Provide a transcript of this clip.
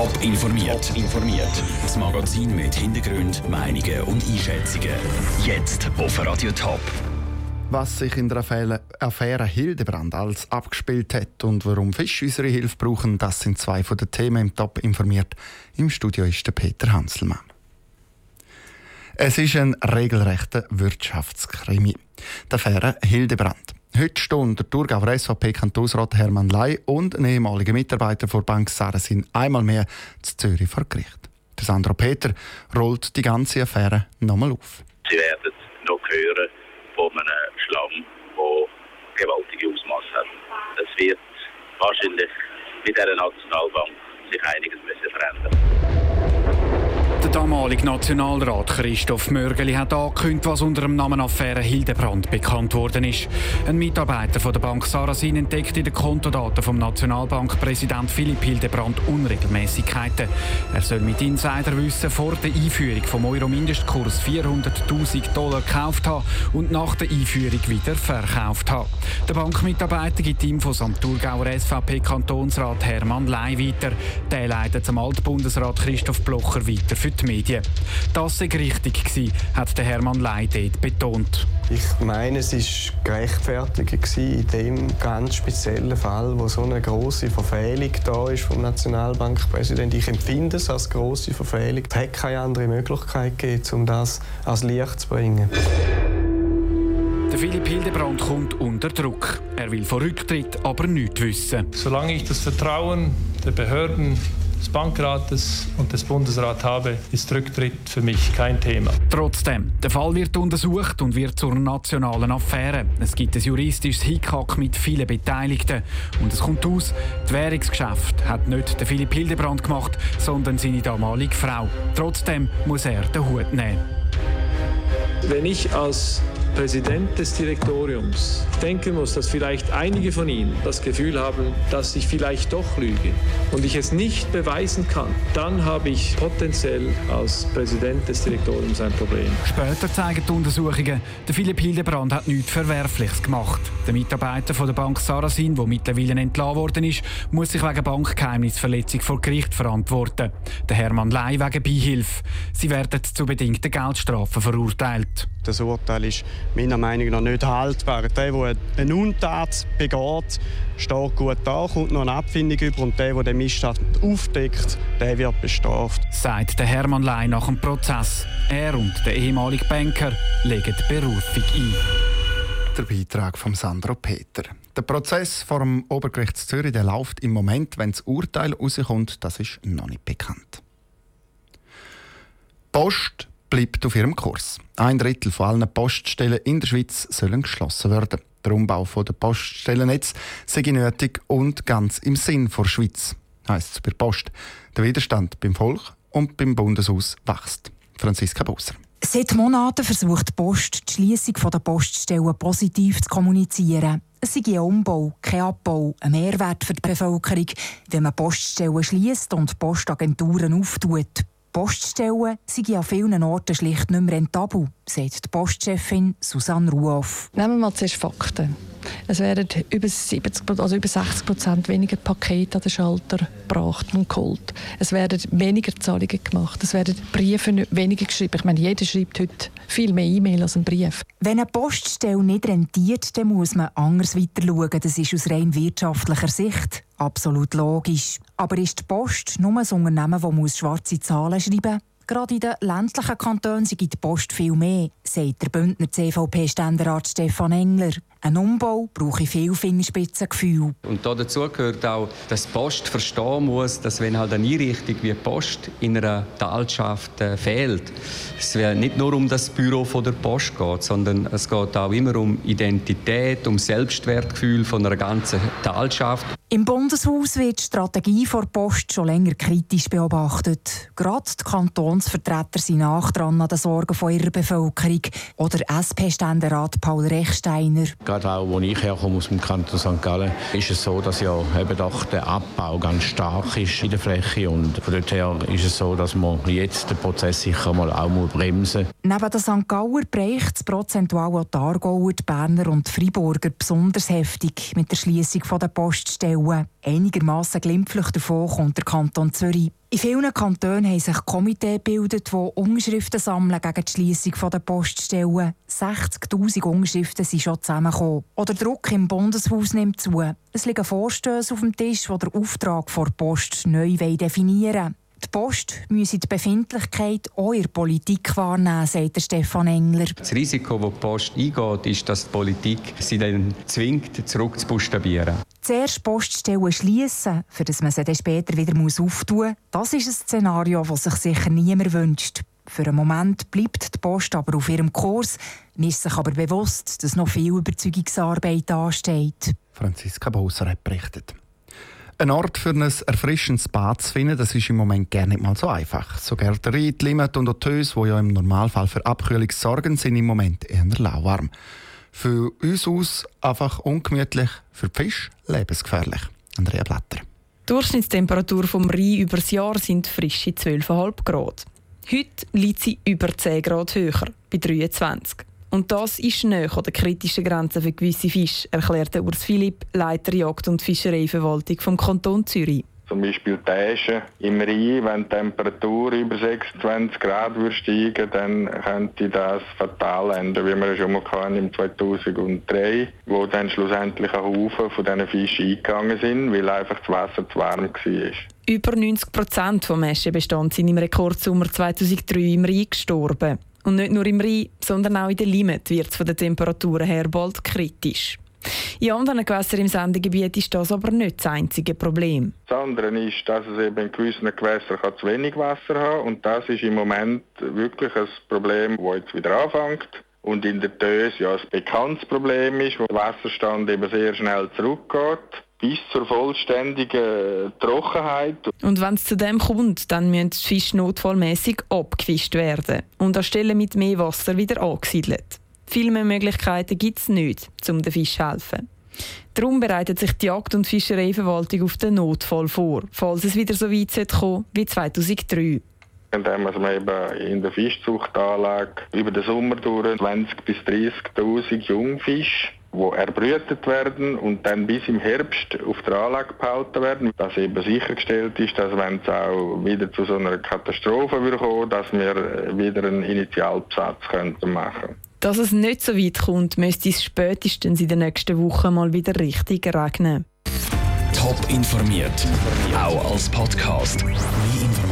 Top informiert. informiert. Das Magazin mit Hintergrund, Meinungen und Einschätzungen. Jetzt auf Radio Top. Was sich in der Affäre, Affäre Hildebrand als abgespielt hat und warum Fisch unsere Hilfe brauchen, das sind zwei von den Themen im Top informiert. Im Studio ist der Peter Hanselmann. Es ist ein regelrechter Wirtschaftskrimi. Die Affäre Hildebrand. Heute stehen der Thurgauer SVP-Kantonsrat Hermann Ley und ein ehemaliger Mitarbeiter der Bank Sarasin einmal mehr zu Zürich vor Gericht. Der Sandro Peter rollt die ganze Affäre nochmal auf. Sie werden noch hören von einem Schlamm, der gewaltige Ausmaße hat. Es wird wahrscheinlich mit dieser Nationalbank sich einiges müssen verändern. Der damalige Nationalrat Christoph Mörgeli hat angekündigt, was unter dem Namen Affäre Hildebrand bekannt worden ist. Ein Mitarbeiter von der Bank Sarasin entdeckte in den Kontodaten vom Nationalbankpräsident Philipp Hildebrand Unregelmäßigkeiten. Er soll mit Insiderwissen vor der Einführung vom Euro-Mindestkurs 400.000 Dollar gekauft haben und nach der Einführung wieder verkauft haben. Der Bankmitarbeiter gibt Infos am Thurgauer SVP-Kantonsrat Hermann Ley weiter. Der leitet zum Altbundesrat Christoph Blocher weiter für Medien. Das sei richtig gewesen, hat der Hermann Ley dort betont. Ich meine, es war gerechtfertigt in dem ganz speziellen Fall, wo so eine große Verfehlung da ist vom Nationalbankpräsidenten. Ich empfinde es als große Verfehlung. Es hat keine andere Möglichkeit gegeben, um das ans Licht zu bringen. Der Philipp Hildebrand kommt unter Druck. Er will vor Rücktritt aber nichts wissen. Solange ich das Vertrauen der Behörden des Bankrates und des Bundesrats habe, ist Rücktritt für mich kein Thema. Trotzdem, der Fall wird untersucht und wird zur nationalen Affäre. Es gibt ein juristisches Hickhack mit vielen Beteiligten. Und es kommt aus, das Währungsgeschäft hat nicht der Philipp Hildebrand gemacht, sondern seine damalige Frau. Trotzdem muss er den Hut nehmen. Wenn ich als Präsident des Direktoriums denken muss, dass vielleicht einige von Ihnen das Gefühl haben, dass ich vielleicht doch lüge und ich es nicht beweisen kann, dann habe ich potenziell als Präsident des Direktoriums ein Problem. Später zeigen die Untersuchungen, der Philipp Hildebrand hat nichts Verwerfliches gemacht. Der Mitarbeiter von der Bank Sarasin, der mittlerweile entlassen worden ist, muss sich wegen Bankgeheimnisverletzung vor Gericht verantworten. Der Hermann Ley wegen Beihilfe. Sie werden zu bedingten Geldstrafen verurteilt. Das Urteil ist meiner Meinung nach nicht haltbar. Der, der eine Untat begeht, steht gut da, kommt noch eine Abfindung über und der, der den Missstand aufdeckt, der wird bestraft. Sagt der Hermann Ley nach dem Prozess. Er und der ehemalige Banker legen die Berufung ein. Der Beitrag von Sandro Peter. Der Prozess vor dem Obergericht Zürich der läuft im Moment, wenn das Urteil rauskommt, das ist noch nicht bekannt. Post bleibt auf ihrem Kurs. Ein Drittel von allen Poststellen in der Schweiz sollen geschlossen werden. Der Umbau der Poststellennetz sei nötig und ganz im Sinn der Schweiz, heisst es bei Post. Der Widerstand beim Volk und beim Bundeshaus wächst. Franziska Busser. Seit Monaten versucht die Post, die Schliessung der Poststellen positiv zu kommunizieren. Es sei ein Umbau, kein Abbau, ein Mehrwert für die Bevölkerung, wenn man Poststellen schließt und Postagenturen auftut. Poststellen sind an vielen Orten schlicht nicht mehr rentabel, sagt die Postchefin Susanne Ruoff. Nehmen wir mal zuerst Fakten. Es werden über, 70, also über 60 Prozent weniger Pakete an den Schalter gebracht und geholt. Es werden weniger Zahlungen gemacht. Es werden Briefe weniger geschrieben. Ich meine, jeder schreibt heute viel mehr E-Mail als ein Brief. Wenn eine Poststelle nicht rentiert, dann muss man anders weiter schauen. Das ist aus rein wirtschaftlicher Sicht absolut logisch. Aber ist die Post nur ein Unternehmen, das schwarze Zahlen schreiben muss? Gerade in den ländlichen Kantonen gibt die Post viel mehr, sagt der Bündner CVP-Ständerat Stefan Engler. Ein Umbau brauche viel Fingerspitzengefühl. Und dazu gehört auch, dass die Post verstehen muss, dass wenn halt eine Einrichtung wie die Post in einer Talschaft äh, fehlt, es nicht nur um das Büro von der Post geht, sondern es geht auch immer um Identität, um Selbstwertgefühl von einer ganzen Talschaft. Im Bundeshaus wird die Strategie vor Post schon länger kritisch beobachtet. Gerade die Kantonsvertreter sind nach dran an den Sorgen von ihrer Bevölkerung. Oder SP-Ständerat Paul Rechsteiner. Gerade auch, wo ich herkomme aus dem Kanton St. Gallen, ist es so, dass ja eben doch der Abbau ganz stark ist in der Fläche. Und von dort her ist es so, dass man jetzt den Prozess sicher mal auch bremsen muss. Neben den St. Gauer bereicht es prozentual auch die Aargauer, die Berner und die Freiburger besonders heftig mit der Schließung der Poststellen. Einigermaßen glimpflich davon kommt der Kanton Zürich. In vielen Kantonen haben sich Komitee gebildet, die Unterschriften sammeln gegen die Schliessung der Poststellen. 60'000 Unterschriften sind schon zusammengekommen. Oder Druck im Bundeshaus nimmt zu. Es liegen Vorstöße auf dem Tisch, die den Auftrag vor Post neu definieren wollen. Die Post müsse die Befindlichkeit auch in der Politik wahrnehmen, sagt Stefan Engler. Das Risiko, das die Post eingeht, ist, dass die Politik sie dann zwingt, zurückzubuchstabieren. Zuerst Poststellen schließen, für das man sie dann später wieder auftun muss, das ist ein Szenario, das sich sicher niemand wünscht. Für einen Moment bleibt die Post aber auf ihrem Kurs. Man ist sich aber bewusst, dass noch viel Überzeugungsarbeit ansteht. Franziska Bauser hat berichtet. Ein Ort für ein erfrischendes Bad zu finden, das ist im Moment gar nicht mal so einfach. So Gärtnerei, die Limit und auch die ja im Normalfall für Abkühlung sorgen, sind im Moment eher lauwarm. Für uns aus einfach ungemütlich, für die Fische lebensgefährlich. Andrea Blatter. Die Durchschnittstemperatur vom Rhein über das Jahr sind frische 12,5 Grad. Heute liegt sie über 10 Grad höher, bei 23. Und das ist näher an der kritischen Grenze für gewisse Fische, erklärte Urs Philipp, Leiter Jagd- und Fischereiverwaltung vom Kanton Zürich. Zum Beispiel Täschen im Rhein, wenn die Temperatur über 26 Grad würde steigen dann könnte das fatal enden, wie wir schon mal hatten im 2003, wo dann schlussendlich ein Haufen von diesen Fischen eingegangen sind, weil einfach das Wasser zu warm war. Über 90 Prozent des Mäschenbestands sind im Rekordsommer 2003 im Rhein gestorben. Und nicht nur im Rhein, sondern auch in der Limit wird es von den Temperaturen her bald kritisch. In anderen Gewässern im Sendegebiet ist das aber nicht das einzige Problem. Das andere ist, dass es eben in gewissen Gewässern zu wenig Wasser hat und das ist im Moment wirklich ein Problem, das jetzt wieder anfängt. Und in der Tös ja ein bekanntes Problem ist, wo der Wasserstand eben sehr schnell zurückgeht bis zur vollständigen Trockenheit. Und wenn es zu dem kommt, dann müssen die Fische notfallmäßig abgefischt werden und an Stellen mit mehr Wasser wieder angesiedelt. Viel mehr Möglichkeiten gibt es nicht, um den Fisch zu helfen. Darum bereitet sich die Jagd- und Fischereiverwaltung auf den Notfall vor, falls es wieder so weit kommen wie 2003. Indem man eben in der Fischzuchtanlage über den Sommer durch 20.000 bis 30.000 Jungfische die erbrütet werden und dann bis im Herbst auf der Anlage behalten werden, dass eben sichergestellt ist, dass wenn es auch wieder zu so einer Katastrophe würde kommen, dass wir wieder einen Initialbesatz könnten machen. Dass es nicht so weit kommt, müsste es spätestens in den nächsten Wochen mal wieder richtig regnen. Top informiert, auch als Podcast.